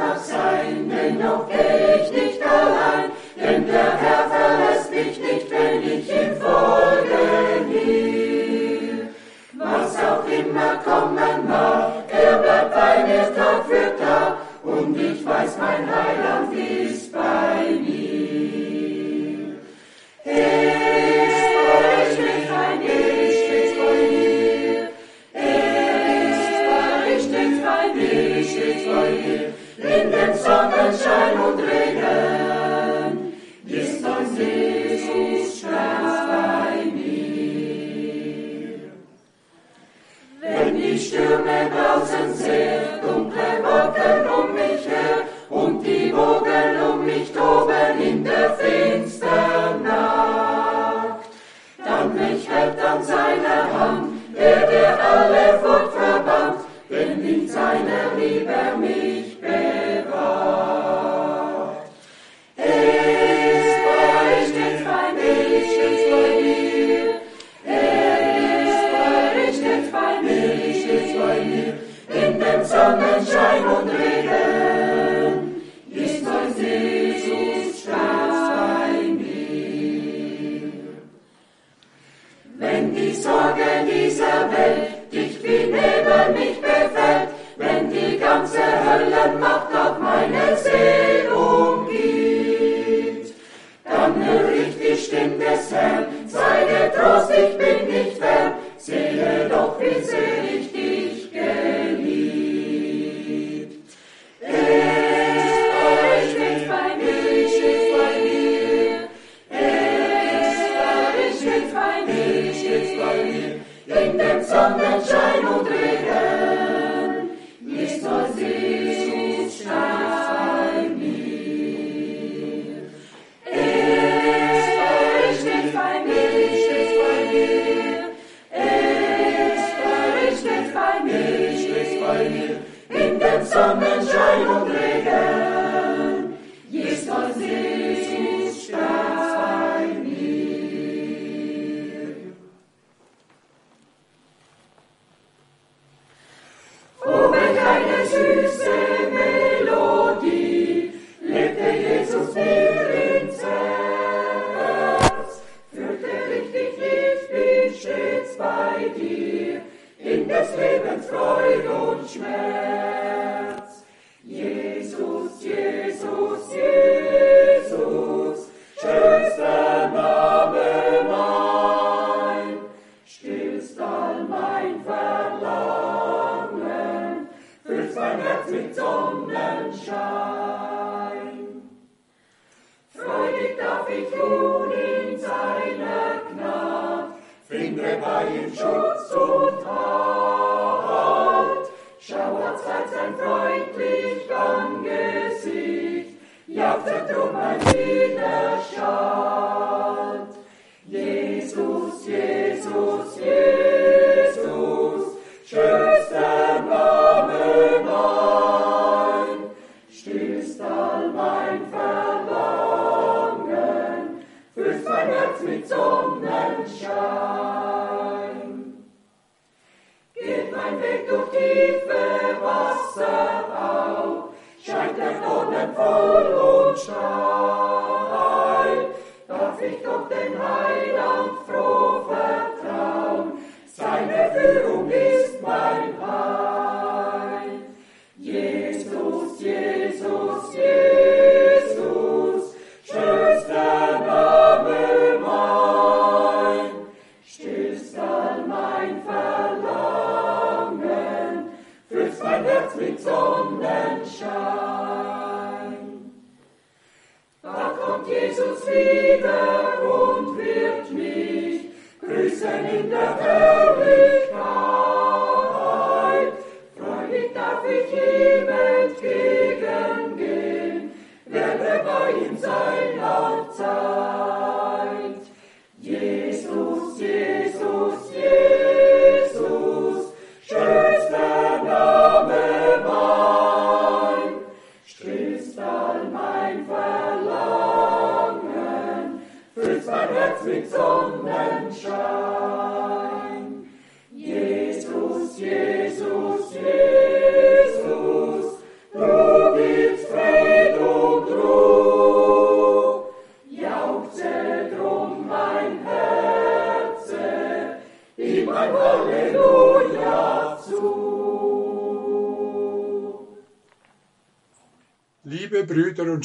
mag sein, dennoch geh ich nicht allein, denn der Herr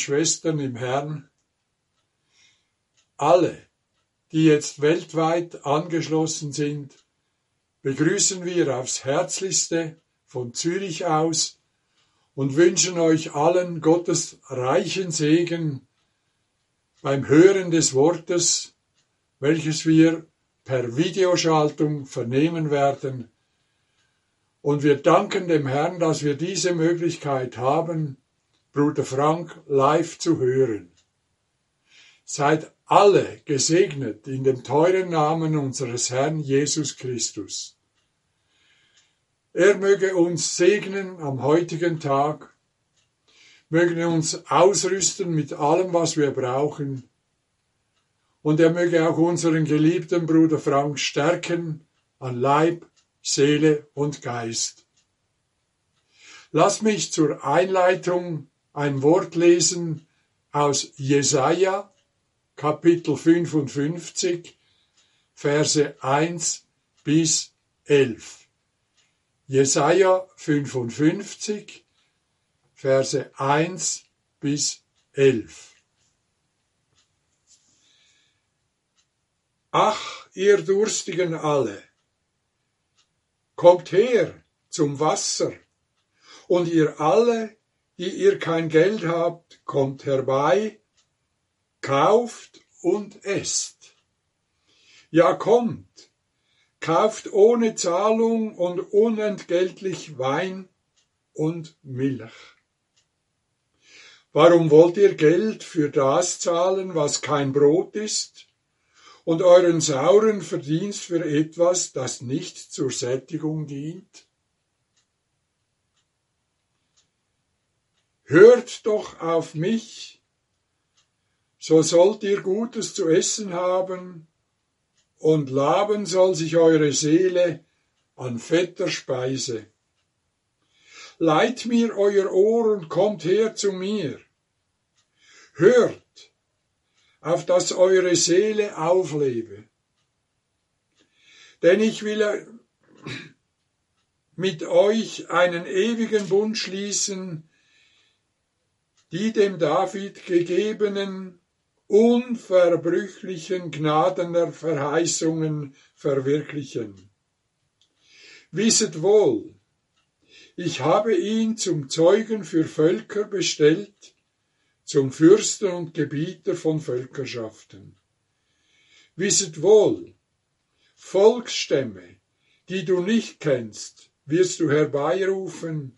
Schwestern im Herrn, alle, die jetzt weltweit angeschlossen sind, begrüßen wir aufs Herzlichste von Zürich aus und wünschen euch allen Gottes reichen Segen beim Hören des Wortes, welches wir per Videoschaltung vernehmen werden. Und wir danken dem Herrn, dass wir diese Möglichkeit haben, Bruder Frank live zu hören. Seid alle gesegnet in dem teuren Namen unseres Herrn Jesus Christus. Er möge uns segnen am heutigen Tag, möge uns ausrüsten mit allem, was wir brauchen, und er möge auch unseren geliebten Bruder Frank stärken an Leib, Seele und Geist. Lass mich zur Einleitung ein Wort lesen aus Jesaja, Kapitel 55, Verse 1 bis 11. Jesaja 55, Verse 1 bis 11. Ach, ihr Durstigen alle, kommt her zum Wasser, und ihr alle, die ihr kein Geld habt, kommt herbei, kauft und esst. Ja, kommt, kauft ohne Zahlung und unentgeltlich Wein und Milch. Warum wollt ihr Geld für das zahlen, was kein Brot ist, und euren sauren Verdienst für etwas, das nicht zur Sättigung dient? Hört doch auf mich, so sollt ihr Gutes zu essen haben, und laben soll sich eure Seele an fetter Speise. Leiht mir euer Ohr und kommt her zu mir. Hört, auf dass eure Seele auflebe. Denn ich will mit euch einen ewigen Bund schließen, die dem David gegebenen unverbrüchlichen Gnaden der Verheißungen verwirklichen. Wisset wohl, ich habe ihn zum Zeugen für Völker bestellt, zum Fürsten und Gebieter von Völkerschaften. Wisset wohl, Volksstämme, die du nicht kennst, wirst du herbeirufen,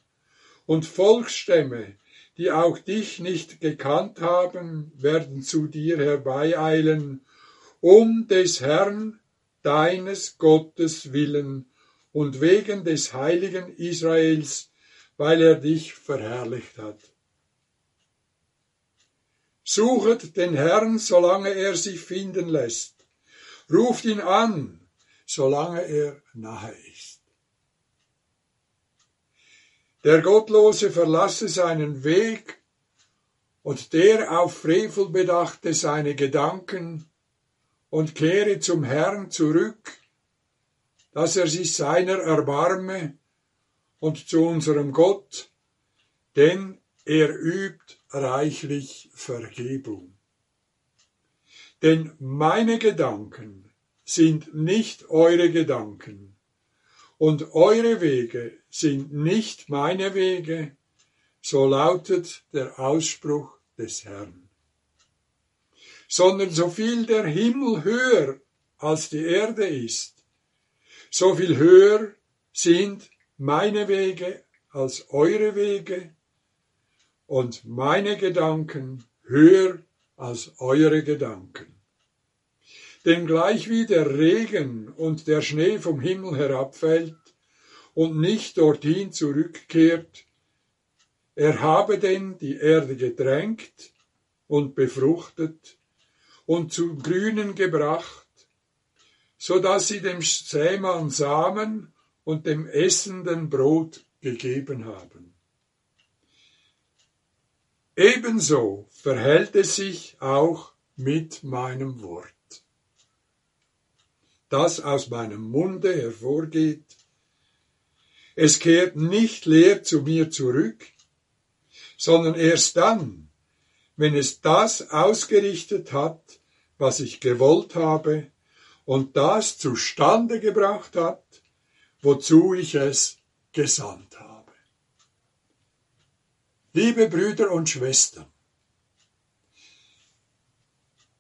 und Volksstämme, die auch dich nicht gekannt haben, werden zu dir herbeieilen, um des Herrn, deines Gottes willen und wegen des heiligen Israels, weil er dich verherrlicht hat. Suchet den Herrn, solange er sich finden lässt. Ruft ihn an, solange er nahe ist. Der Gottlose verlasse seinen Weg und der auf Frevel bedachte seine Gedanken und kehre zum Herrn zurück, dass er sich seiner erbarme und zu unserem Gott, denn er übt reichlich Vergebung. Denn meine Gedanken sind nicht eure Gedanken und eure Wege sind nicht meine Wege, so lautet der Ausspruch des Herrn. Sondern so viel der Himmel höher als die Erde ist, so viel höher sind meine Wege als eure Wege und meine Gedanken höher als eure Gedanken. Denn gleich wie der Regen und der Schnee vom Himmel herabfällt und nicht dorthin zurückkehrt, er habe denn die Erde gedrängt und befruchtet und zum Grünen gebracht, so dass sie dem Sämann Samen und dem Essenden Brot gegeben haben. Ebenso verhält es sich auch mit meinem Wort das aus meinem Munde hervorgeht. Es kehrt nicht leer zu mir zurück, sondern erst dann, wenn es das ausgerichtet hat, was ich gewollt habe und das zustande gebracht hat, wozu ich es gesandt habe. Liebe Brüder und Schwestern,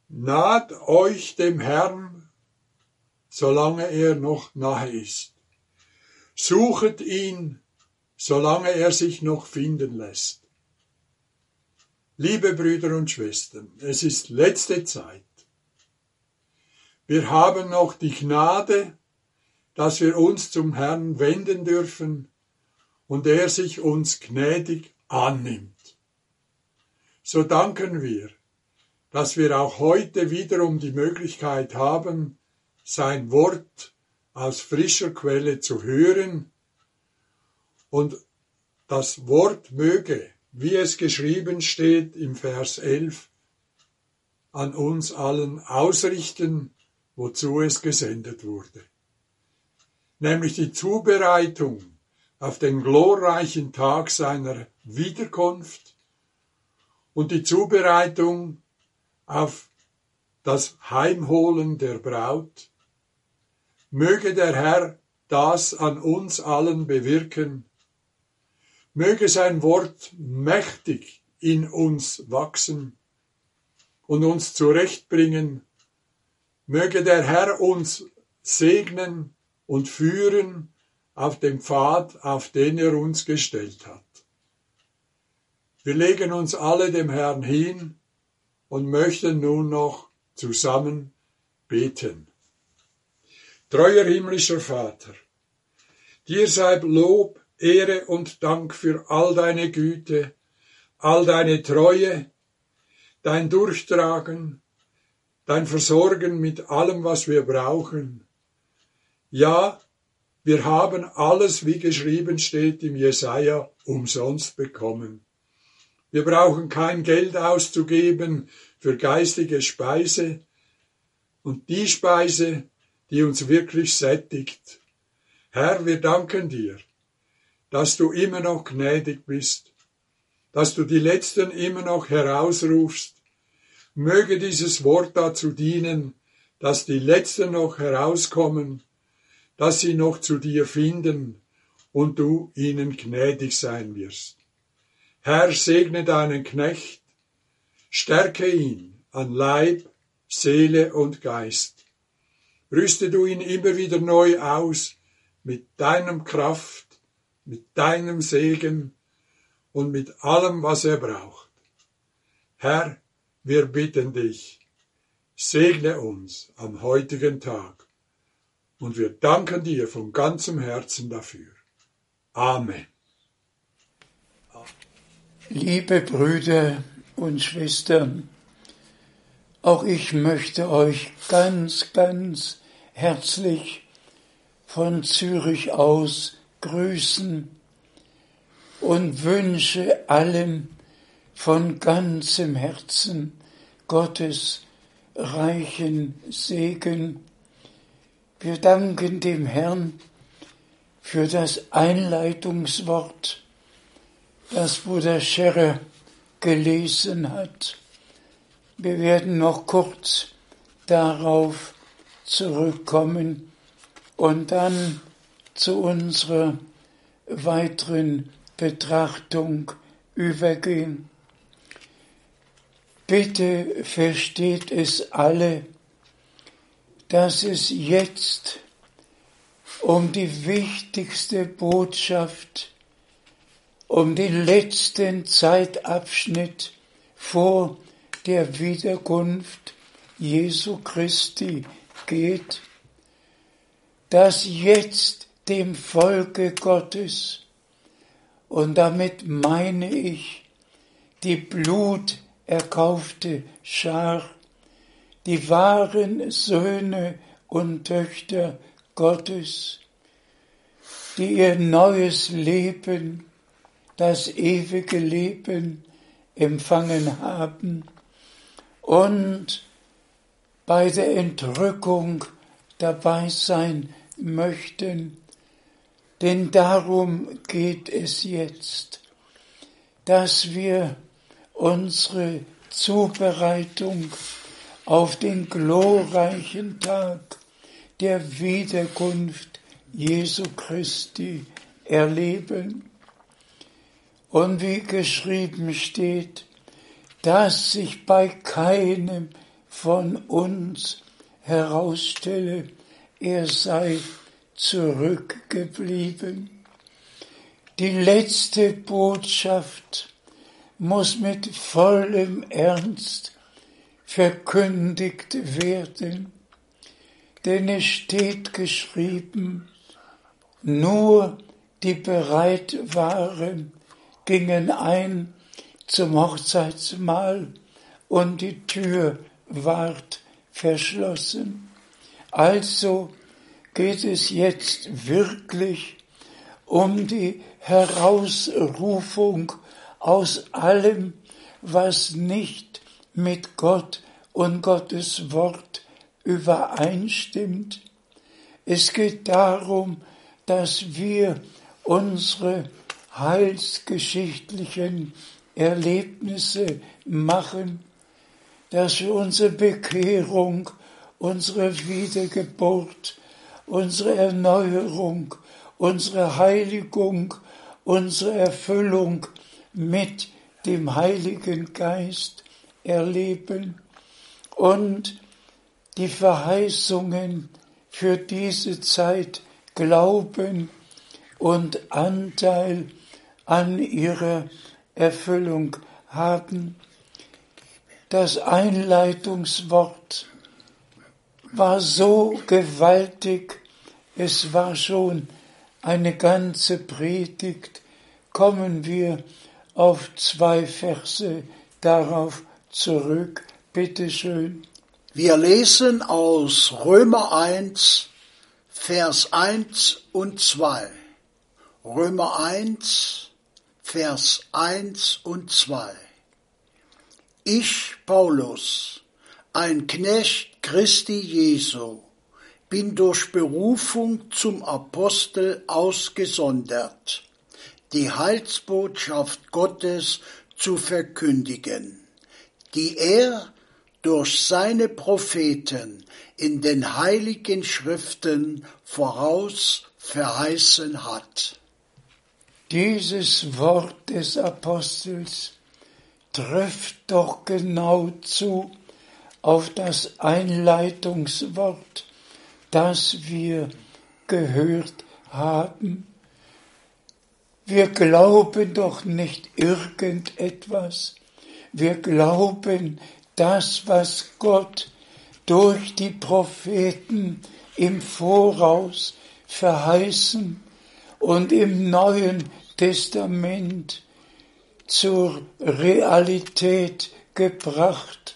naht euch dem Herrn, solange er noch nahe ist. Suchet ihn, solange er sich noch finden lässt. Liebe Brüder und Schwestern, es ist letzte Zeit. Wir haben noch die Gnade, dass wir uns zum Herrn wenden dürfen und er sich uns gnädig annimmt. So danken wir, dass wir auch heute wiederum die Möglichkeit haben, sein Wort aus frischer Quelle zu hören und das Wort möge, wie es geschrieben steht im Vers 11, an uns allen ausrichten, wozu es gesendet wurde. Nämlich die Zubereitung auf den glorreichen Tag seiner Wiederkunft und die Zubereitung auf das Heimholen der Braut Möge der Herr das an uns allen bewirken. Möge sein Wort mächtig in uns wachsen und uns zurechtbringen. Möge der Herr uns segnen und führen auf dem Pfad, auf den er uns gestellt hat. Wir legen uns alle dem Herrn hin und möchten nun noch zusammen beten. Treuer himmlischer Vater, dir sei Lob, Ehre und Dank für all deine Güte, all deine Treue, dein Durchtragen, dein Versorgen mit allem, was wir brauchen. Ja, wir haben alles, wie geschrieben steht im Jesaja, umsonst bekommen. Wir brauchen kein Geld auszugeben für geistige Speise. Und die Speise, die uns wirklich sättigt. Herr, wir danken dir, dass du immer noch gnädig bist, dass du die Letzten immer noch herausrufst. Möge dieses Wort dazu dienen, dass die Letzten noch herauskommen, dass sie noch zu dir finden und du ihnen gnädig sein wirst. Herr, segne deinen Knecht, stärke ihn an Leib, Seele und Geist Rüste du ihn immer wieder neu aus mit deinem Kraft, mit deinem Segen und mit allem, was er braucht. Herr, wir bitten dich, segne uns am heutigen Tag und wir danken dir von ganzem Herzen dafür. Amen. Liebe Brüder und Schwestern, auch ich möchte euch ganz, ganz herzlich von Zürich aus grüßen und wünsche allen von ganzem Herzen Gottes reichen Segen. Wir danken dem Herrn für das Einleitungswort, das Bruder Scherer gelesen hat. Wir werden noch kurz darauf zurückkommen und dann zu unserer weiteren Betrachtung übergehen. Bitte versteht es alle, dass es jetzt um die wichtigste Botschaft, um den letzten Zeitabschnitt vor der Wiederkunft Jesu Christi geht, dass jetzt dem Volke Gottes, und damit meine ich die bluterkaufte Schar, die wahren Söhne und Töchter Gottes, die ihr neues Leben, das ewige Leben empfangen haben, und bei der Entrückung dabei sein möchten, denn darum geht es jetzt. dass wir unsere Zubereitung auf den glorreichen Tag der Wiederkunft Jesu Christi erleben. Und wie geschrieben steht, dass sich bei keinem von uns herausstelle, er sei zurückgeblieben. Die letzte Botschaft muss mit vollem Ernst verkündigt werden, denn es steht geschrieben, nur die bereit waren, gingen ein zum Hochzeitsmahl und die Tür ward verschlossen. Also geht es jetzt wirklich um die Herausrufung aus allem, was nicht mit Gott und Gottes Wort übereinstimmt. Es geht darum, dass wir unsere heilsgeschichtlichen Erlebnisse machen, dass wir unsere Bekehrung, unsere Wiedergeburt, unsere Erneuerung, unsere Heiligung, unsere Erfüllung mit dem Heiligen Geist erleben und die Verheißungen für diese Zeit glauben und Anteil an ihrer Erfüllung haben. Das Einleitungswort war so gewaltig, es war schon eine ganze Predigt. Kommen wir auf zwei Verse darauf zurück. Bitte schön. Wir lesen aus Römer 1, Vers 1 und 2. Römer 1, Vers 1 und 2. Ich, Paulus, ein Knecht Christi Jesu, bin durch Berufung zum Apostel ausgesondert, die Heilsbotschaft Gottes zu verkündigen, die er durch seine Propheten in den heiligen Schriften voraus verheißen hat. Dieses Wort des Apostels trifft doch genau zu auf das Einleitungswort, das wir gehört haben. Wir glauben doch nicht irgendetwas. Wir glauben das, was Gott durch die Propheten im Voraus verheißen und im Neuen Testament zur Realität gebracht.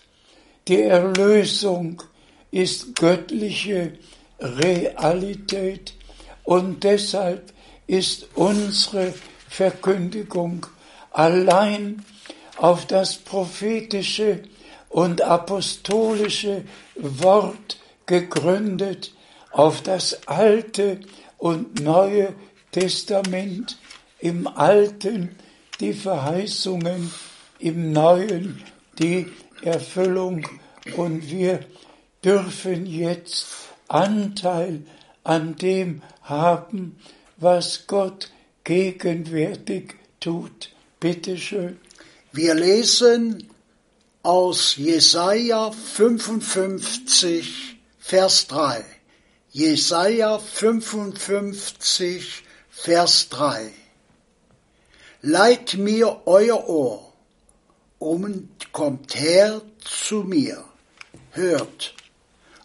Die Erlösung ist göttliche Realität und deshalb ist unsere Verkündigung allein auf das prophetische und apostolische Wort gegründet, auf das alte und neue Testament, im alten die Verheißungen, im neuen die Erfüllung und wir dürfen jetzt Anteil an dem haben, was Gott gegenwärtig tut. Bitte schön. Wir lesen aus Jesaja 55, Vers 3. Jesaja 55, Vers 3. Leiht mir euer Ohr und kommt her zu mir. Hört,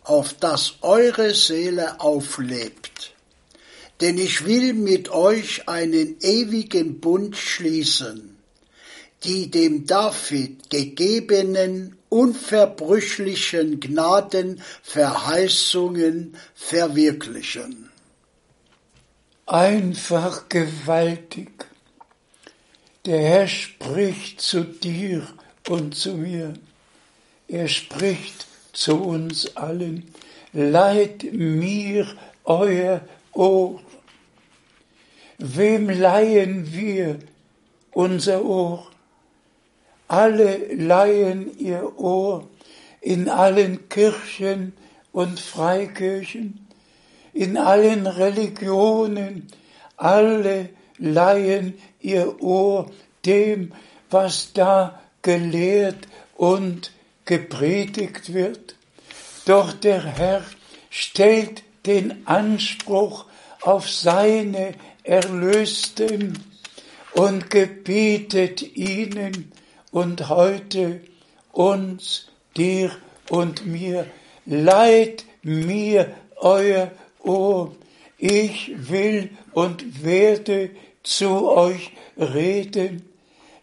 auf dass eure Seele auflebt. Denn ich will mit euch einen ewigen Bund schließen die dem David gegebenen unverbrüchlichen Gnadenverheißungen verwirklichen. Einfach gewaltig. Der Herr spricht zu dir und zu mir. Er spricht zu uns allen. Leiht mir euer Ohr. Wem leihen wir unser Ohr? alle leihen ihr Ohr in allen Kirchen und Freikirchen, in allen Religionen, alle leihen ihr Ohr dem, was da gelehrt und gepredigt wird. Doch der Herr stellt den Anspruch auf seine Erlösten und gebietet ihnen und heute uns, dir und mir, leid mir euer Ohr, ich will und werde zu euch reden,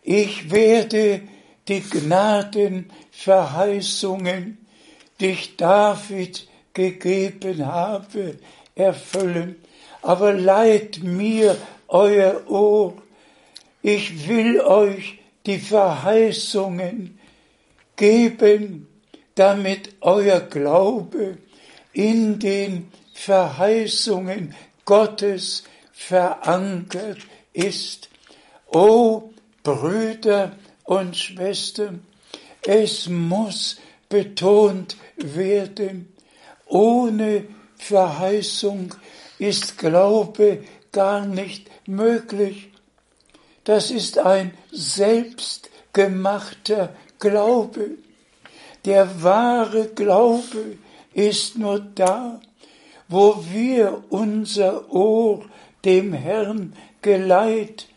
ich werde die Gnadenverheißungen, die ich David gegeben habe, erfüllen. Aber leiht mir euer Ohr. Ich will euch die Verheißungen geben, damit euer Glaube in den Verheißungen Gottes verankert ist. O Brüder und Schwestern, es muss betont werden, ohne Verheißung ist Glaube gar nicht möglich. Das ist ein selbstgemachter Glaube. Der wahre Glaube ist nur da, wo wir unser Ohr dem Herrn geleit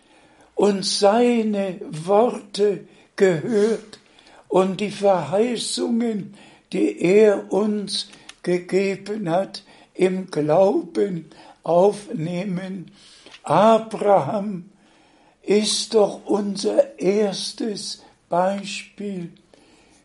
und seine Worte gehört und die Verheißungen, die er uns gegeben hat, im Glauben aufnehmen. Abraham ist doch unser erstes Beispiel.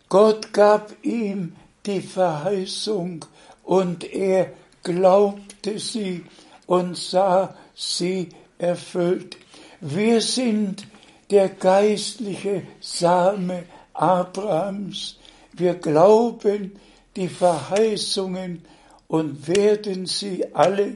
Gott gab ihm die Verheißung und er glaubte sie und sah sie erfüllt. Wir sind der geistliche Same Abrahams. Wir glauben die Verheißungen und werden sie alle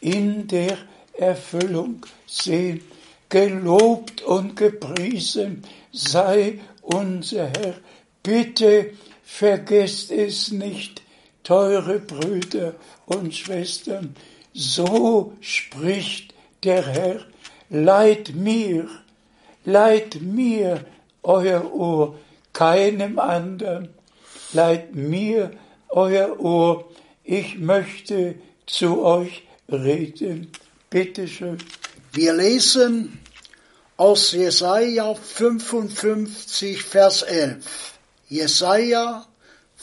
in der Erfüllung sehen. Gelobt und gepriesen sei unser Herr. Bitte vergesst es nicht, teure Brüder und Schwestern. So spricht der Herr Leid mir, leid mir euer Ohr, keinem anderen. Leid mir euer Ohr, ich möchte zu euch reden. Bitte schön. Wir lesen aus Jesaja 55, Vers 11. Jesaja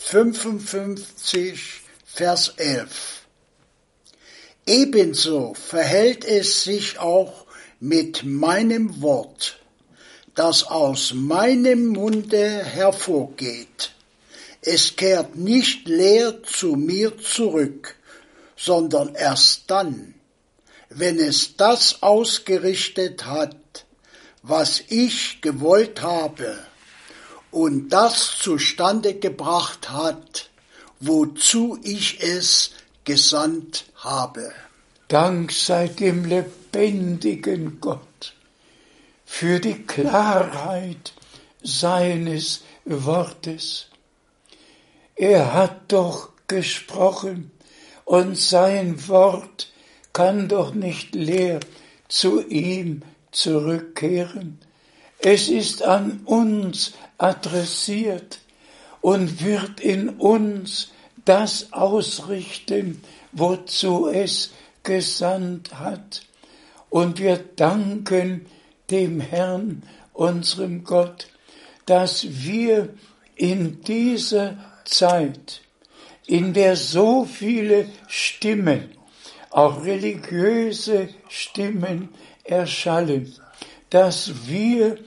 55, Vers 11. Ebenso verhält es sich auch mit meinem Wort, das aus meinem Munde hervorgeht. Es kehrt nicht leer zu mir zurück, sondern erst dann, wenn es das ausgerichtet hat, was ich gewollt habe und das zustande gebracht hat, wozu ich es gesandt habe. Dank sei dem lebendigen Gott für die Klarheit seines Wortes. Er hat doch gesprochen und sein Wort kann doch nicht leer zu ihm zurückkehren. Es ist an uns adressiert und wird in uns das ausrichten, wozu es gesandt hat. Und wir danken dem Herrn, unserem Gott, dass wir in dieser Zeit, in der so viele Stimmen, auch religiöse Stimmen erschallen, dass wir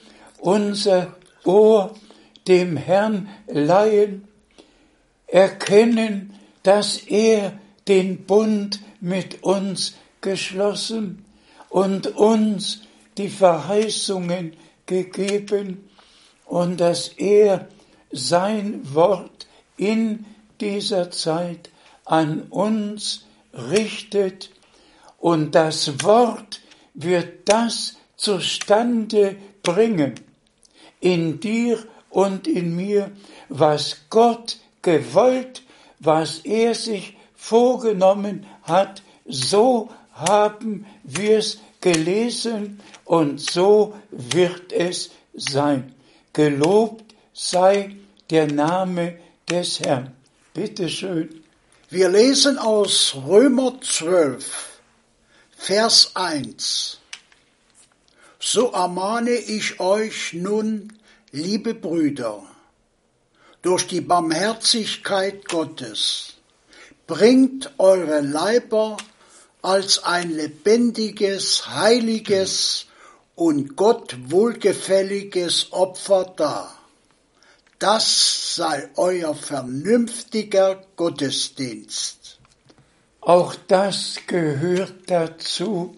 unser Ohr dem Herrn leihen, erkennen, dass er den Bund mit uns geschlossen und uns die Verheißungen gegeben und dass er sein Wort in dieser Zeit an uns richtet und das Wort wird das zustande bringen in dir und in mir, was Gott gewollt, was er sich vorgenommen hat, so haben wir es gelesen und so wird es sein. Gelobt sei der Name des Herrn. Bitte schön. Wir lesen aus Römer 12, Vers 1. So ermahne ich euch nun, liebe Brüder, durch die Barmherzigkeit Gottes, bringt eure Leiber als ein lebendiges, heiliges und Gott wohlgefälliges Opfer dar. Das sei euer vernünftiger Gottesdienst. Auch das gehört dazu,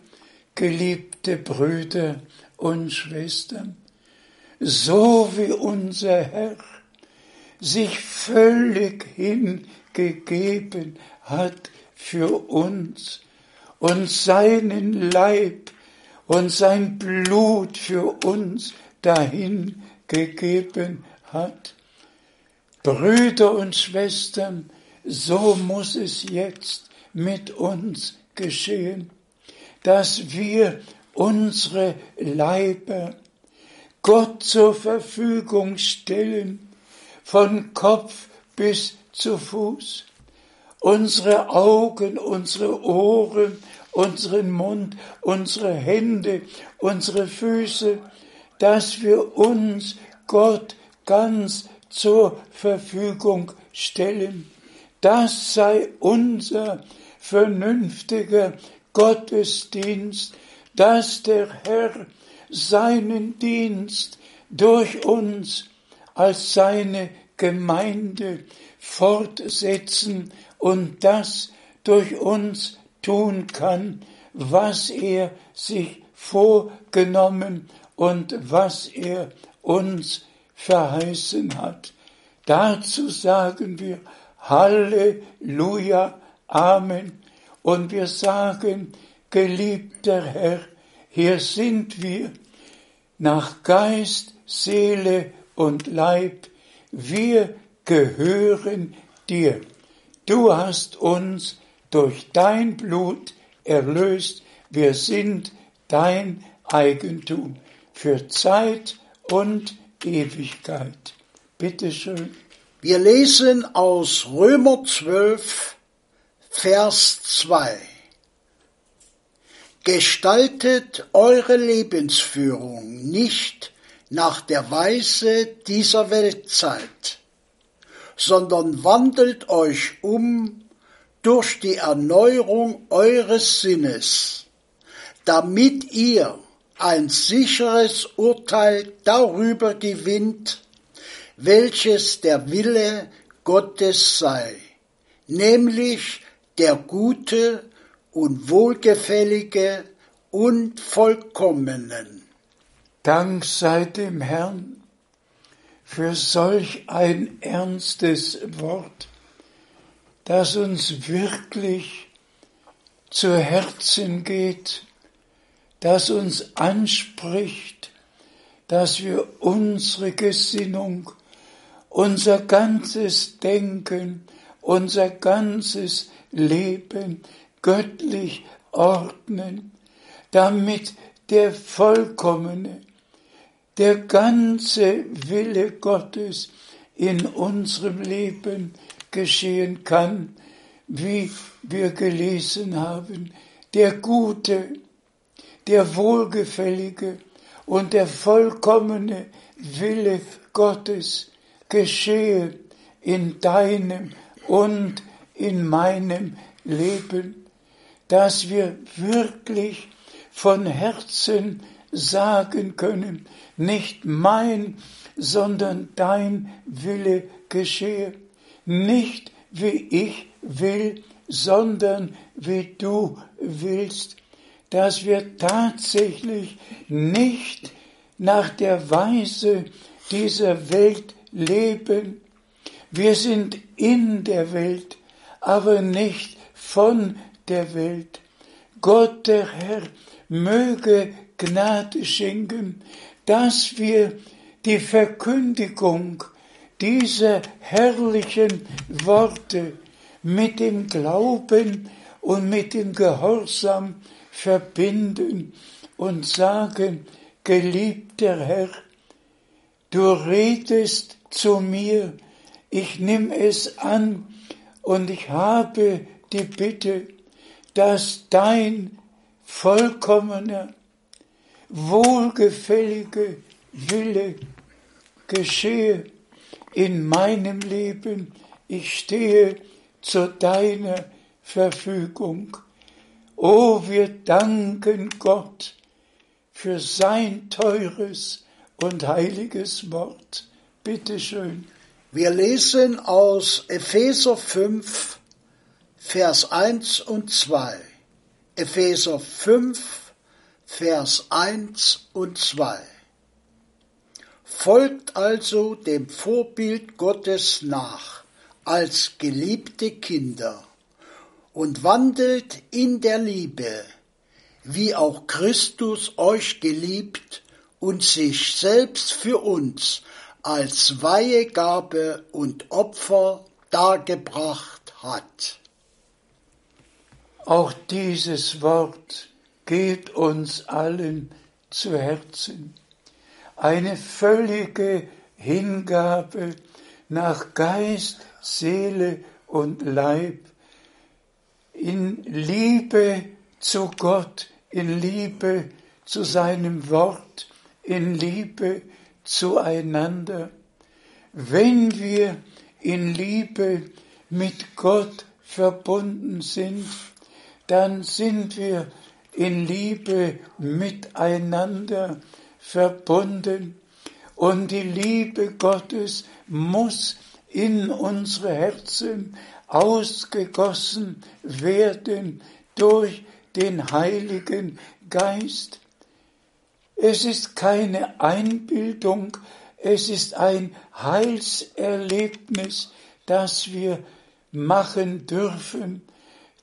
geliebte Brüder und Schwestern, so wie unser Herr sich völlig hingegeben hat für uns und seinen Leib und sein Blut für uns dahin gegeben hat. Brüder und Schwestern, so muss es jetzt mit uns geschehen, dass wir unsere Leiber Gott zur Verfügung stellen, von Kopf bis zu Fuß, unsere Augen, unsere Ohren, unseren Mund, unsere Hände, unsere Füße, dass wir uns Gott ganz zur Verfügung stellen. Das sei unser vernünftiger Gottesdienst, dass der Herr seinen Dienst durch uns als seine Gemeinde fortsetzen und das durch uns tun kann, was er sich vorgenommen und was er uns verheißen hat. Dazu sagen wir Halleluja, Amen. Und wir sagen, geliebter Herr, hier sind wir nach Geist, Seele und Leib. Wir gehören dir. Du hast uns durch dein Blut erlöst. Wir sind dein Eigentum für Zeit und Ewigkeit. Bitte schön. Wir lesen aus Römer 12, Vers 2. Gestaltet eure Lebensführung nicht nach der Weise dieser Weltzeit, sondern wandelt euch um durch die Erneuerung eures Sinnes, damit ihr ein sicheres Urteil darüber gewinnt, welches der Wille Gottes sei, nämlich der gute und wohlgefällige und vollkommenen. Dank sei dem Herrn für solch ein ernstes Wort, das uns wirklich zu Herzen geht das uns anspricht, dass wir unsere Gesinnung, unser ganzes Denken, unser ganzes Leben göttlich ordnen, damit der vollkommene, der ganze Wille Gottes in unserem Leben geschehen kann, wie wir gelesen haben, der gute, der wohlgefällige und der vollkommene Wille Gottes geschehe in deinem und in meinem Leben, dass wir wirklich von Herzen sagen können, nicht mein, sondern dein Wille geschehe, nicht wie ich will, sondern wie du willst. Dass wir tatsächlich nicht nach der Weise dieser Welt leben. Wir sind in der Welt, aber nicht von der Welt. Gott der Herr möge Gnade schenken, dass wir die Verkündigung dieser herrlichen Worte mit dem Glauben und mit dem Gehorsam verbinden und sagen, geliebter Herr, du redest zu mir, ich nimm es an und ich habe die Bitte, dass dein vollkommener, wohlgefällige Wille geschehe in meinem Leben. Ich stehe zu deiner Verfügung. Oh, wir danken Gott für sein teures und heiliges Wort. Bitte schön. Wir lesen aus Epheser 5, Vers 1 und 2. Epheser 5, Vers 1 und 2. Folgt also dem Vorbild Gottes nach als geliebte Kinder und wandelt in der Liebe, wie auch Christus euch geliebt und sich selbst für uns als Weihegabe und Opfer dargebracht hat. Auch dieses Wort geht uns allen zu Herzen. Eine völlige Hingabe nach Geist, Seele und Leib in Liebe zu Gott, in Liebe zu seinem Wort, in Liebe zueinander. Wenn wir in Liebe mit Gott verbunden sind, dann sind wir in Liebe miteinander verbunden und die Liebe Gottes muss in unsere Herzen ausgegossen werden durch den Heiligen Geist. Es ist keine Einbildung, es ist ein Heilserlebnis, das wir machen dürfen,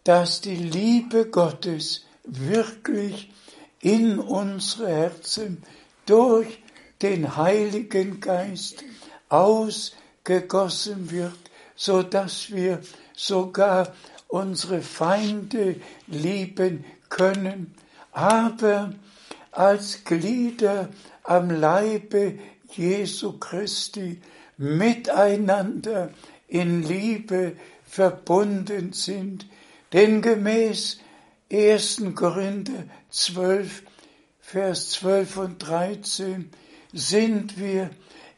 dass die Liebe Gottes wirklich in unsere Herzen durch den Heiligen Geist ausgegossen wird, so dass wir sogar unsere Feinde lieben können, aber als Glieder am Leibe Jesu Christi miteinander in Liebe verbunden sind. Denn gemäß 1. Korinther 12, Vers 12 und 13 sind wir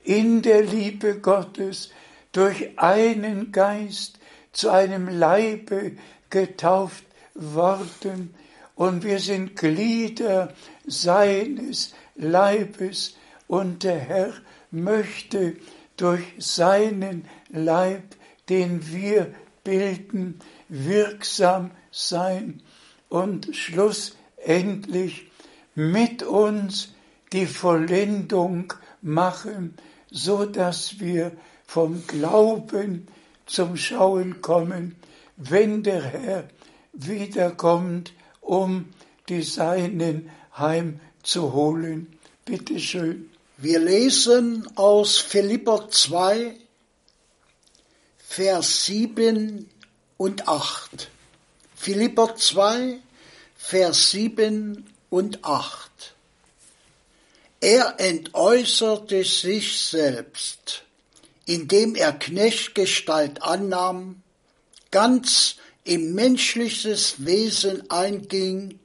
in der Liebe Gottes durch einen Geist zu einem Leibe getauft worden und wir sind Glieder seines Leibes. Und der Herr möchte durch seinen Leib, den wir bilden, wirksam sein und schlussendlich mit uns die Vollendung machen, so dass wir vom Glauben zum Schauen kommen, wenn der Herr wiederkommt, um die Seinen heimzuholen. Bitte schön. Wir lesen aus Philipper 2, Vers 7 und 8. Philipper 2, Vers 7 und 8. Er entäußerte sich selbst, indem er Knechtgestalt annahm, ganz im menschliches Wesen einging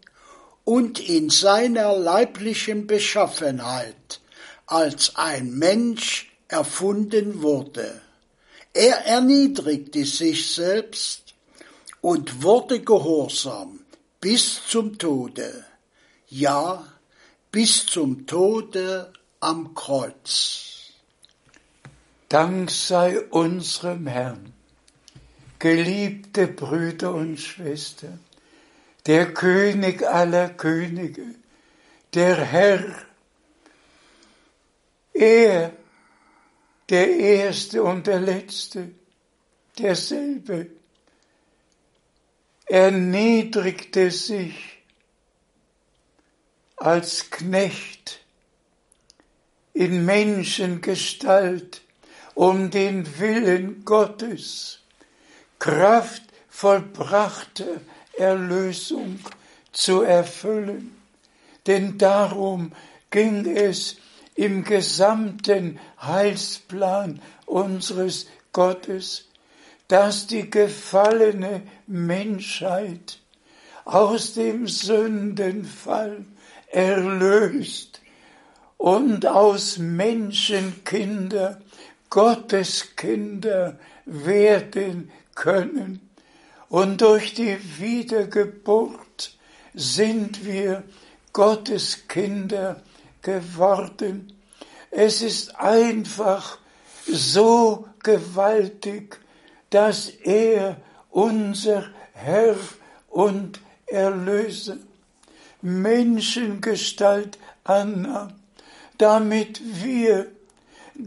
und in seiner leiblichen Beschaffenheit als ein Mensch erfunden wurde. Er erniedrigte sich selbst und wurde gehorsam bis zum Tode, ja, bis zum Tode am Kreuz. Dank sei unserem Herrn, geliebte Brüder und Schwestern, der König aller Könige, der Herr, er, der Erste und der Letzte, derselbe, erniedrigte sich als Knecht in Menschengestalt um den Willen Gottes, Kraft vollbrachte Erlösung zu erfüllen. Denn darum ging es im gesamten Heilsplan unseres Gottes, dass die gefallene Menschheit aus dem Sündenfall erlöst und aus Menschenkinder Gotteskinder werden können. Und durch die Wiedergeburt sind wir Gotteskinder geworden. Es ist einfach so gewaltig, dass er unser Herr und Erlöser Menschengestalt annahm, damit wir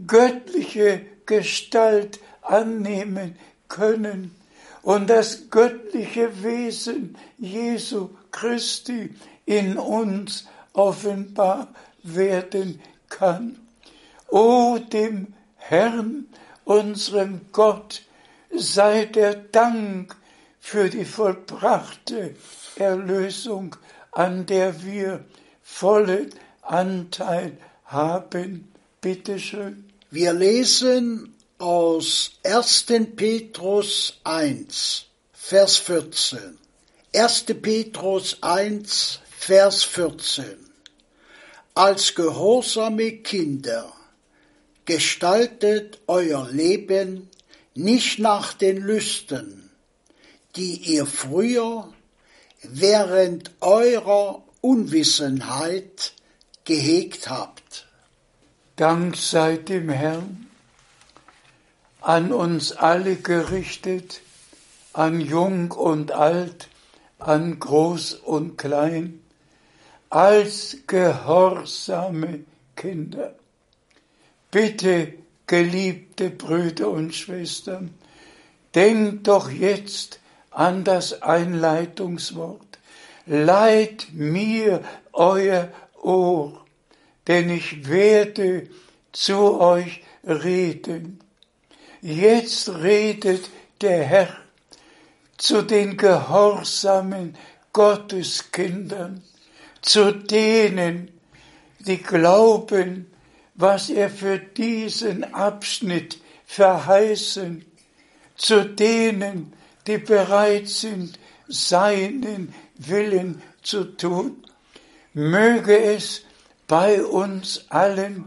göttliche Gestalt annehmen können und das göttliche Wesen Jesu Christi in uns offenbar werden kann. O dem Herrn, unserem Gott, sei der Dank für die vollbrachte Erlösung, an der wir vollen Anteil haben. Bitte schön. Wir lesen aus 1. Petrus 1, Vers 14. 1. Petrus 1, Vers 14. Als gehorsame Kinder gestaltet euer Leben nicht nach den Lüsten, die ihr früher während eurer Unwissenheit gehegt habt. Dank sei dem Herrn, an uns alle gerichtet, an Jung und Alt, an Groß und Klein, als gehorsame Kinder. Bitte, geliebte Brüder und Schwestern, denkt doch jetzt an das Einleitungswort. Leiht mir euer Ohr denn ich werde zu euch reden. Jetzt redet der Herr zu den gehorsamen Gotteskindern, zu denen, die glauben, was er für diesen Abschnitt verheißen, zu denen, die bereit sind, seinen Willen zu tun. Möge es bei uns allen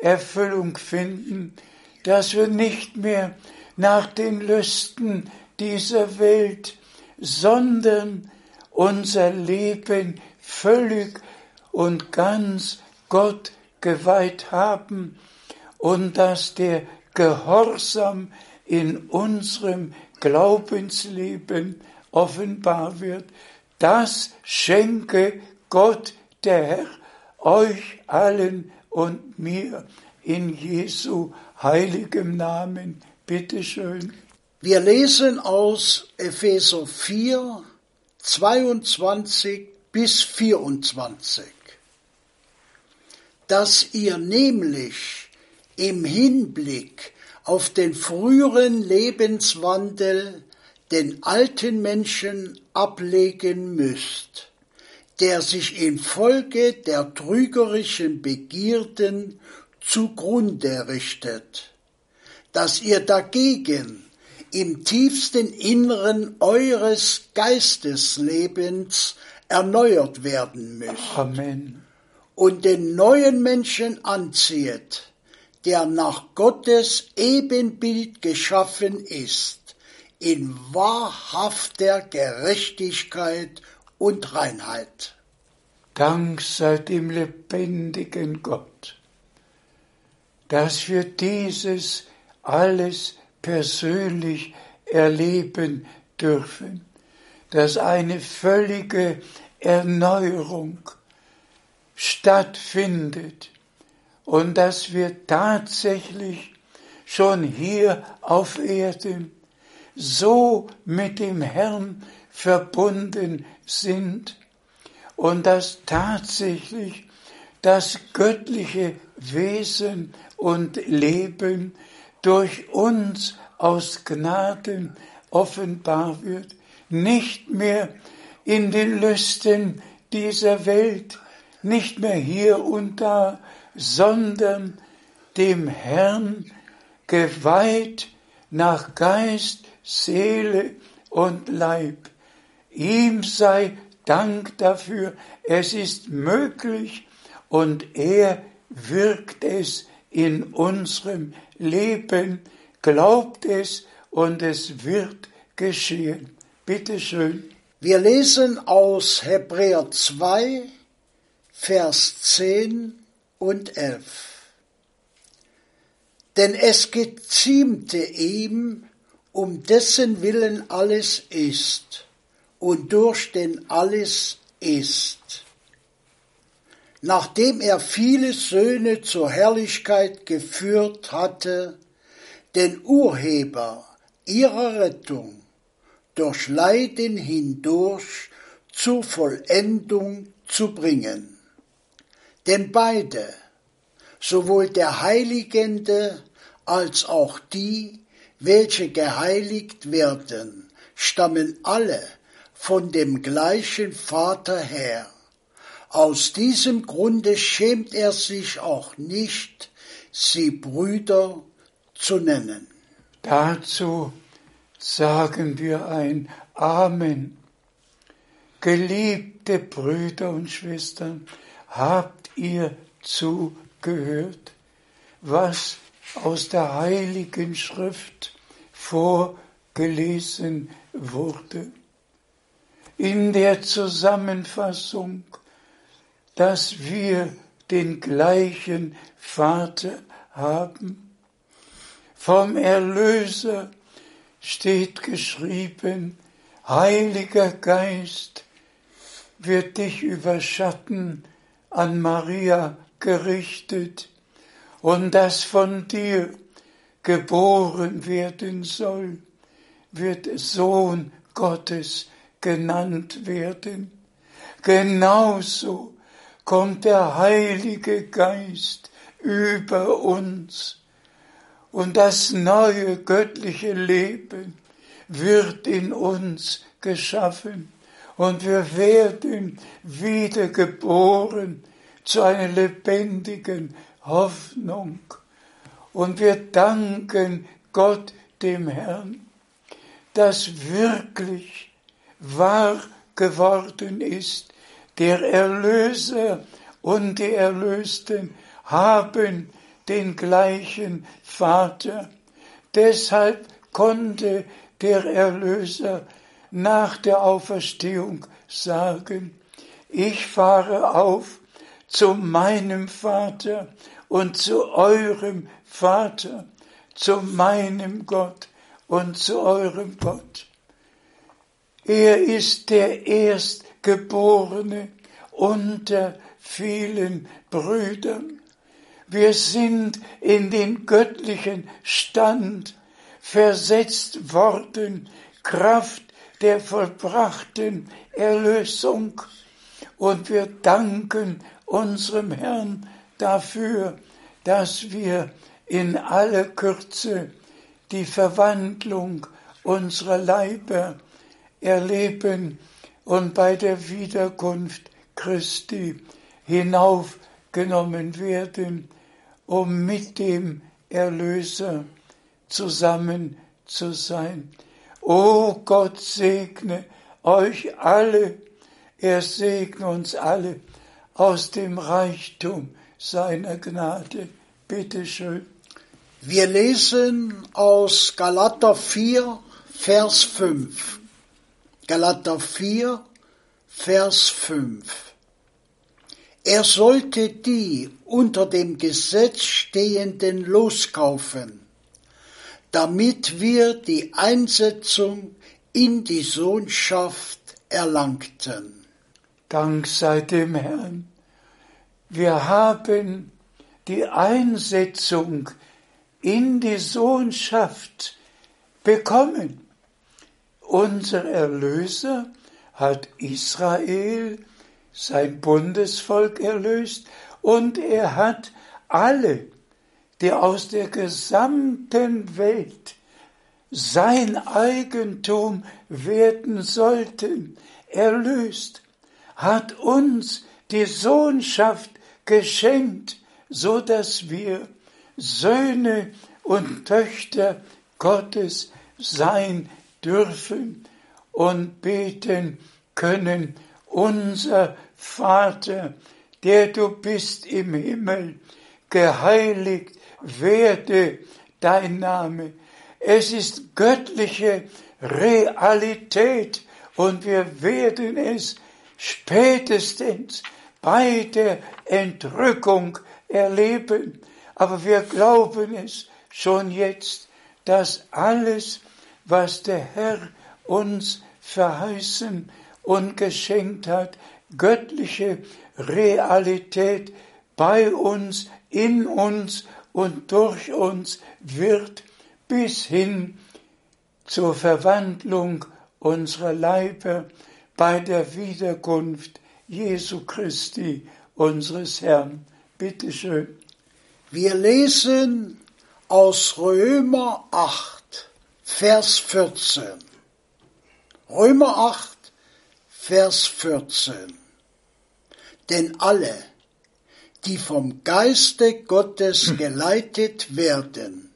Erfüllung finden, dass wir nicht mehr nach den Lüsten dieser Welt, sondern unser Leben völlig und ganz Gott geweiht haben und dass der Gehorsam in unserem Glaubensleben offenbar wird. Das schenke Gott der Herr euch allen und mir in Jesu heiligem Namen. Bitte schön. Wir lesen aus Epheser 4, 22 bis 24. Dass ihr nämlich im Hinblick auf den früheren Lebenswandel den alten Menschen ablegen müsst der sich infolge der trügerischen Begierden zugrunde richtet, dass ihr dagegen im tiefsten Inneren eures Geisteslebens erneuert werden müsst. Amen. Und den neuen Menschen anzieht, der nach Gottes Ebenbild geschaffen ist, in wahrhafter Gerechtigkeit und Reinheit. Dank sei dem lebendigen Gott, dass wir dieses alles persönlich erleben dürfen, dass eine völlige Erneuerung stattfindet und dass wir tatsächlich schon hier auf Erden so mit dem Herrn verbunden sind und dass tatsächlich das göttliche Wesen und Leben durch uns aus Gnaden offenbar wird, nicht mehr in den Lüsten dieser Welt, nicht mehr hier und da, sondern dem Herrn geweiht nach Geist, Seele und Leib. Ihm sei Dank dafür, es ist möglich und er wirkt es in unserem Leben, glaubt es und es wird geschehen. Bitte schön. Wir lesen aus Hebräer 2, Vers 10 und 11. Denn es geziemte ihm, um dessen Willen alles ist und durch den alles ist. Nachdem er viele Söhne zur Herrlichkeit geführt hatte, den Urheber ihrer Rettung durch Leiden hindurch zur Vollendung zu bringen. Denn beide, sowohl der Heiligende als auch die, welche geheiligt werden, stammen alle von dem gleichen Vater her. Aus diesem Grunde schämt er sich auch nicht, sie Brüder zu nennen. Dazu sagen wir ein Amen. Geliebte Brüder und Schwestern, habt ihr zugehört, was aus der heiligen Schrift vorgelesen wurde. In der Zusammenfassung, dass wir den gleichen Vater haben, vom Erlöser steht geschrieben, Heiliger Geist wird dich überschatten, an Maria gerichtet, und das von dir geboren werden soll, wird Sohn Gottes genannt werden. Genauso kommt der Heilige Geist über uns und das neue göttliche Leben wird in uns geschaffen und wir werden wiedergeboren zu einer lebendigen Hoffnung. Und wir danken Gott dem Herrn, dass wirklich wahr geworden ist, der Erlöser und die Erlösten haben den gleichen Vater. Deshalb konnte der Erlöser nach der Auferstehung sagen, ich fahre auf zu meinem Vater und zu eurem Vater, zu meinem Gott und zu eurem Gott. Er ist der Erstgeborene unter vielen Brüdern. Wir sind in den göttlichen Stand versetzt worden, Kraft der vollbrachten Erlösung. Und wir danken unserem Herrn dafür, dass wir in aller Kürze die Verwandlung unserer Leiber erleben und bei der Wiederkunft Christi hinaufgenommen werden um mit dem Erlöser zusammen zu sein. O Gott segne euch alle, er segne uns alle aus dem Reichtum seiner Gnade. Bitte schön. Wir lesen aus Galater 4, Vers 5. Galater 4, Vers 5. Er sollte die unter dem Gesetz stehenden loskaufen, damit wir die Einsetzung in die Sohnschaft erlangten. Dank sei dem Herrn. Wir haben die Einsetzung in die Sohnschaft bekommen. Unser Erlöser hat Israel sein Bundesvolk erlöst und er hat alle, die aus der gesamten Welt sein Eigentum werden sollten, erlöst, hat uns die Sohnschaft geschenkt, so dass wir Söhne und Töchter Gottes sein dürfen und beten können, unser Vater, der du bist im Himmel, geheiligt werde dein Name. Es ist göttliche Realität und wir werden es spätestens bei der Entrückung erleben. Aber wir glauben es schon jetzt, dass alles, was der Herr uns verheißen und geschenkt hat, göttliche Realität bei uns, in uns und durch uns wird bis hin zur Verwandlung unserer Leiber bei der Wiederkunft Jesu Christi, unseres Herrn. Bitte schön. Wir lesen aus Römer 8, Vers 14. Römer 8, Vers 14. Denn alle, die vom Geiste Gottes geleitet werden,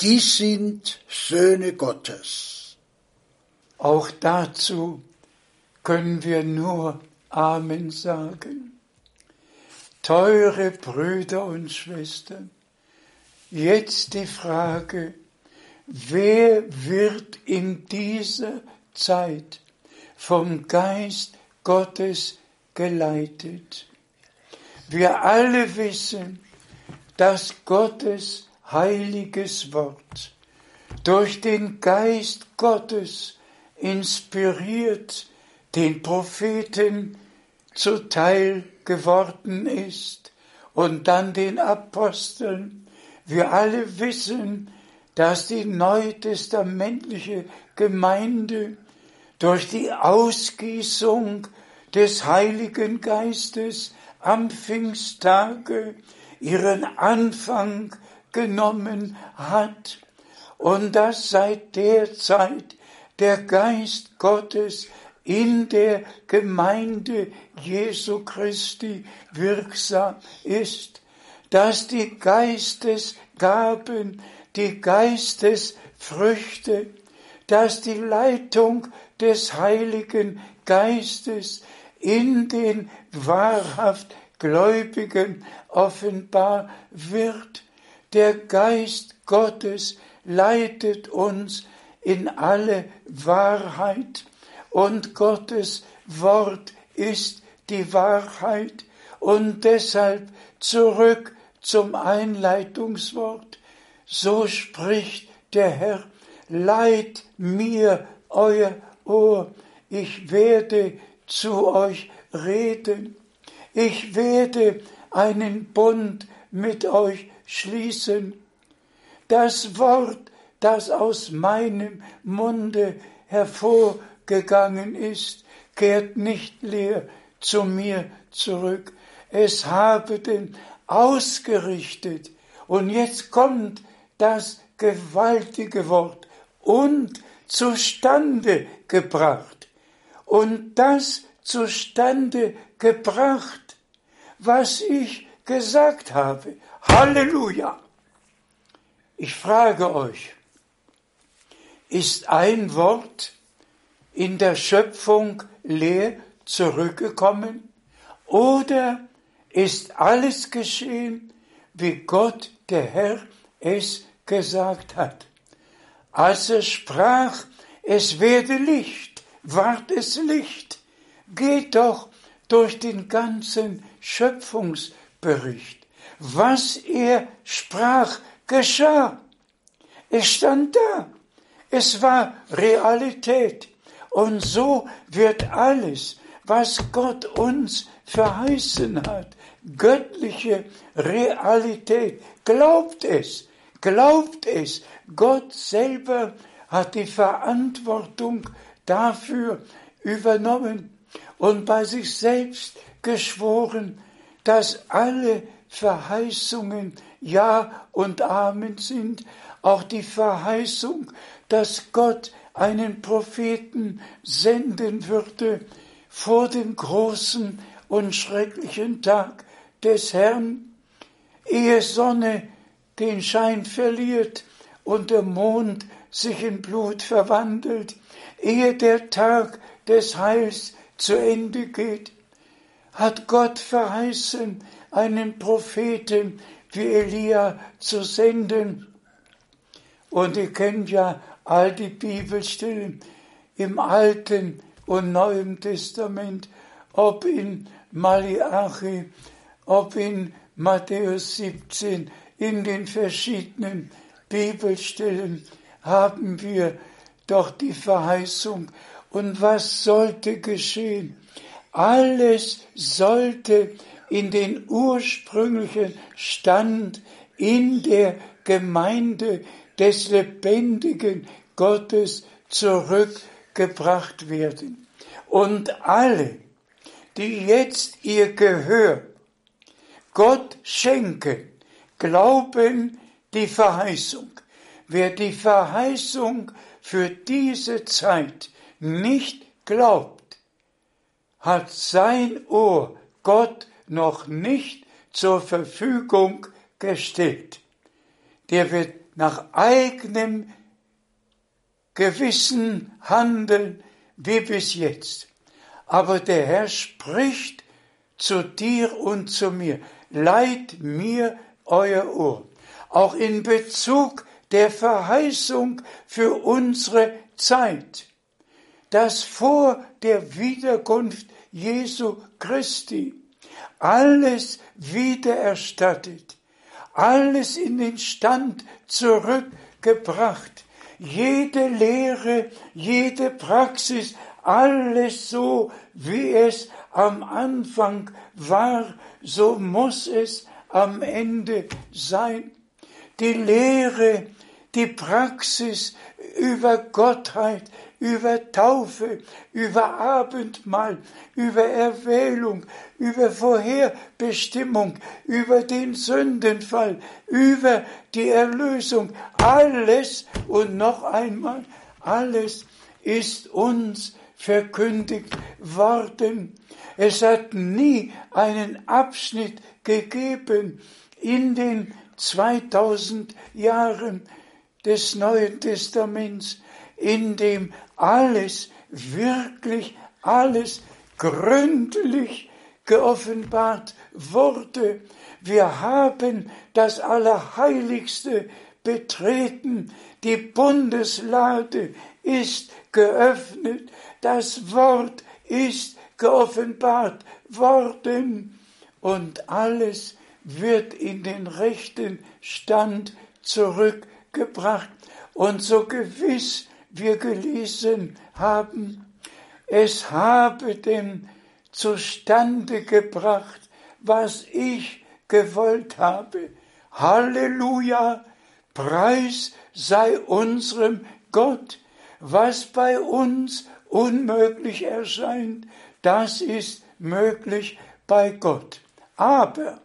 die sind Söhne Gottes. Auch dazu können wir nur Amen sagen. Teure Brüder und Schwestern, jetzt die Frage, wer wird in dieser Zeit vom Geist Gottes geleitet? Wir alle wissen, dass Gottes heiliges Wort durch den Geist Gottes inspiriert den Propheten zuteil geworden ist und dann den Aposteln. Wir alle wissen, dass die neutestamentliche Gemeinde durch die Ausgießung des Heiligen Geistes am Pfingsttage ihren Anfang genommen hat und dass seit der Zeit der Geist Gottes in der Gemeinde Jesu Christi wirksam ist, dass die Geistesgaben, die Geistesfrüchte, dass die Leitung des Heiligen Geistes in den wahrhaft Gläubigen offenbar wird. Der Geist Gottes leitet uns in alle Wahrheit und Gottes Wort ist die Wahrheit und deshalb zurück zum Einleitungswort. So spricht der Herr, leiht mir euer Ohr, ich werde zu euch reden. Ich werde einen Bund mit euch schließen. Das Wort, das aus meinem Munde hervorgegangen ist, kehrt nicht leer zu mir zurück. Es habe den ausgerichtet. Und jetzt kommt das gewaltige Wort und zustande gebracht. Und das zustande gebracht, was ich gesagt habe. Halleluja! Ich frage euch, ist ein Wort in der Schöpfung leer zurückgekommen oder ist alles geschehen, wie Gott der Herr es gesagt hat? Als er sprach, es werde Licht, ward es Licht, geht doch durch den ganzen Schöpfungsbericht. Was er sprach, geschah. Es stand da. Es war Realität. Und so wird alles, was Gott uns verheißen hat, göttliche Realität. Glaubt es, glaubt es. Gott selber hat die Verantwortung dafür übernommen und bei sich selbst geschworen, dass alle Verheißungen Ja und Amen sind, auch die Verheißung, dass Gott einen Propheten senden würde vor dem großen und schrecklichen Tag des Herrn, ehe Sonne den Schein verliert und der Mond sich in Blut verwandelt, ehe der Tag des Heils zu Ende geht, hat Gott verheißen, einen Propheten wie Elia zu senden. Und ihr kennt ja all die Bibelstellen im Alten und Neuen Testament, ob in Malachi, ob in Matthäus 17, in den verschiedenen Bibelstellen haben wir doch die Verheißung. Und was sollte geschehen? Alles sollte in den ursprünglichen Stand in der Gemeinde des lebendigen Gottes zurückgebracht werden. Und alle, die jetzt ihr Gehör Gott schenken, glauben die Verheißung. Wer die Verheißung für diese Zeit nicht glaubt, hat sein Ohr Gott noch nicht zur Verfügung gestellt. Der wird nach eigenem Gewissen handeln wie bis jetzt. Aber der Herr spricht zu dir und zu mir, leiht mir euer Ohr. Auch in Bezug der Verheißung für unsere Zeit, dass vor der Wiederkunft Jesu Christi alles wiedererstattet, alles in den Stand zurückgebracht, jede Lehre, jede Praxis, alles so, wie es am Anfang war, so muss es am Ende sein. Die Lehre, die Praxis über Gottheit, über Taufe, über Abendmahl, über Erwählung, über Vorherbestimmung, über den Sündenfall, über die Erlösung. Alles und noch einmal, alles ist uns verkündigt worden. Es hat nie einen Abschnitt gegeben in den 2000 Jahren des Neuen Testaments, in dem alles, wirklich alles gründlich geoffenbart wurde. Wir haben das Allerheiligste betreten, die Bundeslade ist geöffnet, das Wort ist geoffenbart worden und alles wird in den rechten Stand zurückgebracht. Und so gewiss wir gelesen haben, es habe dem zustande gebracht, was ich gewollt habe. Halleluja, Preis sei unserem Gott, was bei uns unmöglich erscheint, das ist möglich bei Gott. Aber,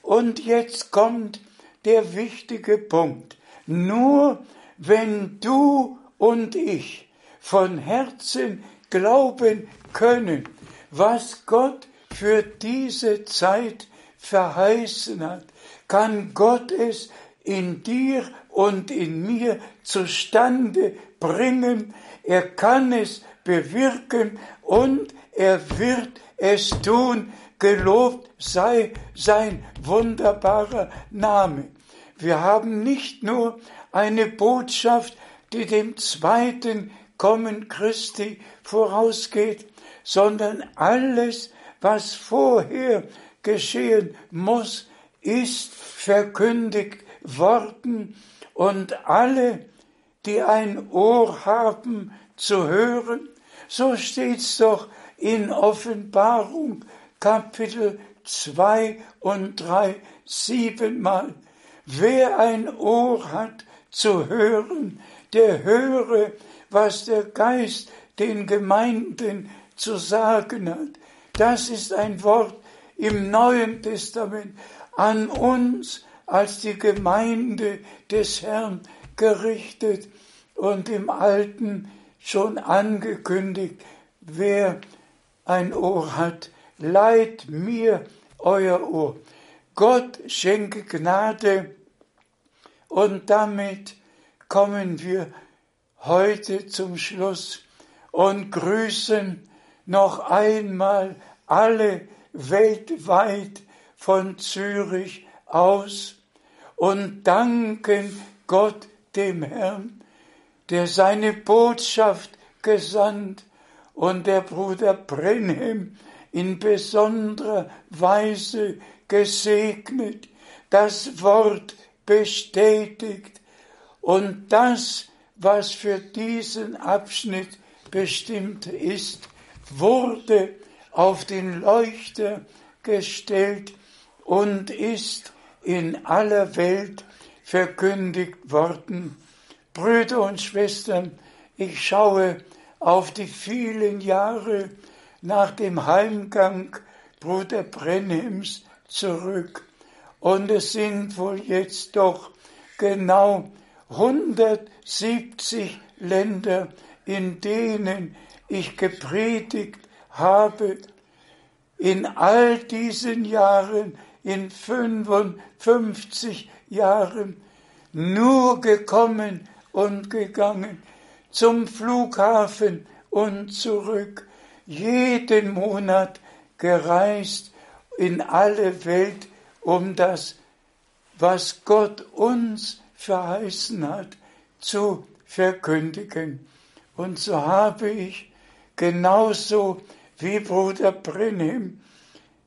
und jetzt kommt der wichtige Punkt, nur wenn du und ich von Herzen glauben können, was Gott für diese Zeit verheißen hat, kann Gott es in dir und in mir zustande bringen. Er kann es bewirken und er wird es tun. Gelobt sei sein wunderbarer Name. Wir haben nicht nur eine Botschaft, die dem zweiten Kommen Christi vorausgeht, sondern alles, was vorher geschehen muss, ist verkündigt worden und alle, die ein Ohr haben zu hören, so steht's doch in Offenbarung Kapitel 2 und 3 siebenmal. Wer ein Ohr hat zu hören, der höre, was der Geist den Gemeinden zu sagen hat. Das ist ein Wort im Neuen Testament an uns als die Gemeinde des Herrn gerichtet und im Alten schon angekündigt, wer ein Ohr hat, leiht mir euer Ohr. Gott schenke Gnade und damit kommen wir heute zum Schluss und grüßen noch einmal alle weltweit von Zürich aus und danken Gott dem Herrn, der seine Botschaft gesandt und der Bruder Brenhem in besonderer Weise gesegnet, das Wort bestätigt und das, was für diesen Abschnitt bestimmt ist, wurde auf den Leuchter gestellt und ist in aller Welt verkündigt worden. Brüder und Schwestern, ich schaue auf die vielen Jahre nach dem Heimgang Bruder Brenhims zurück. Und es sind wohl jetzt doch genau 170 Länder, in denen ich gepredigt habe. In all diesen Jahren, in 55 Jahren, nur gekommen und gegangen, zum Flughafen und zurück, jeden Monat gereist in alle Welt, um das, was Gott uns verheißen hat, zu verkündigen. Und so habe ich genauso wie Bruder Brennim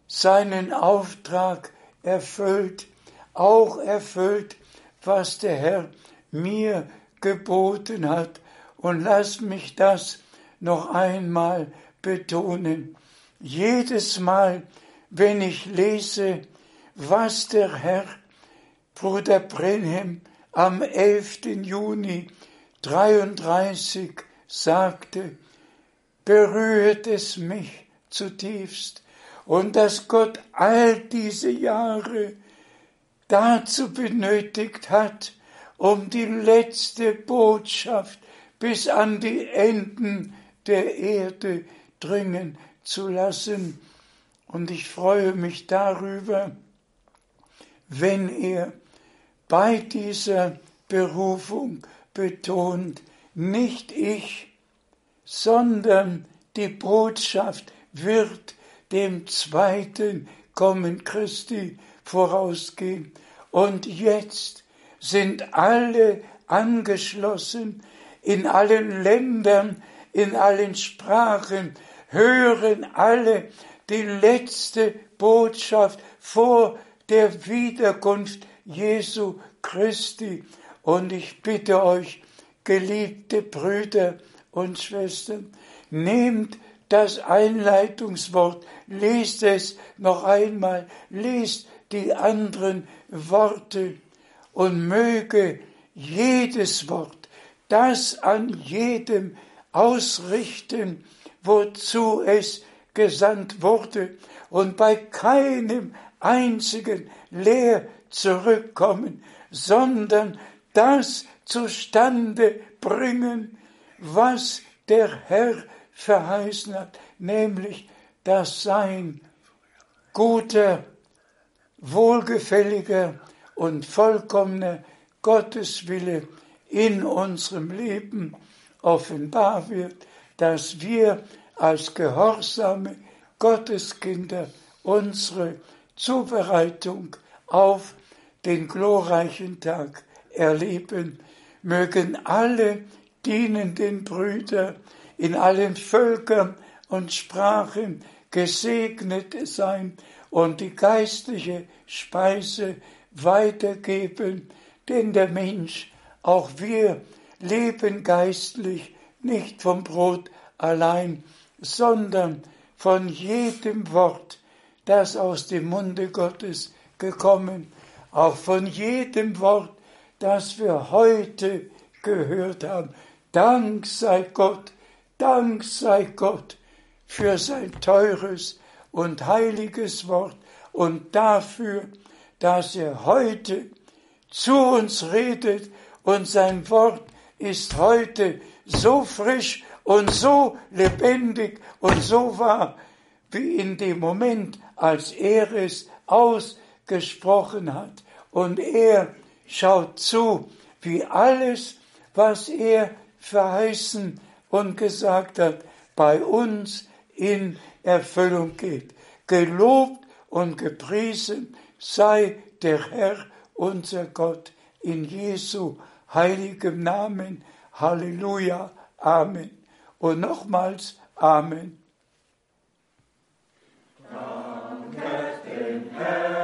seinen Auftrag erfüllt, auch erfüllt, was der Herr mir geboten hat. Und lass mich das noch einmal betonen. Jedes Mal, wenn ich lese, was der Herr Bruder Brenhem am 11. Juni 33 sagte, berührt es mich zutiefst und dass Gott all diese Jahre dazu benötigt hat, um die letzte Botschaft bis an die Enden der Erde dringen zu lassen. Und ich freue mich darüber, wenn er bei dieser Berufung betont, nicht ich, sondern die Botschaft wird dem zweiten Kommen Christi vorausgehen. Und jetzt sind alle angeschlossen, in allen Ländern, in allen Sprachen, hören alle die letzte Botschaft vor der Wiederkunft Jesu Christi. Und ich bitte euch, geliebte Brüder und Schwestern, nehmt das Einleitungswort, lest es noch einmal, lest die anderen Worte und möge jedes Wort das an jedem ausrichten, wozu es gesandt wurde und bei keinem einzigen leer zurückkommen, sondern das zustande bringen, was der Herr verheißen hat, nämlich dass sein guter, wohlgefälliger und vollkommener Gotteswille in unserem Leben offenbar wird, dass wir als gehorsame Gotteskinder unsere Zubereitung auf den glorreichen Tag erleben, mögen alle dienenden Brüder in allen Völkern und Sprachen gesegnet sein und die geistliche Speise weitergeben, denn der Mensch, auch wir, leben geistlich nicht vom Brot allein, sondern von jedem Wort, das aus dem Munde Gottes gekommen, auch von jedem Wort, das wir heute gehört haben. Dank sei Gott, Dank sei Gott für sein teures und heiliges Wort, und dafür, dass er heute zu uns redet und sein Wort ist heute so frisch und so lebendig und so wahr, wie in dem Moment, als er es ausgesprochen hat. Und er schaut zu, wie alles, was er verheißen und gesagt hat, bei uns in Erfüllung geht. Gelobt und gepriesen sei der Herr, unser Gott, in Jesu heiligem Namen. Halleluja, Amen. Und nochmals Amen. Danke dem Herrn.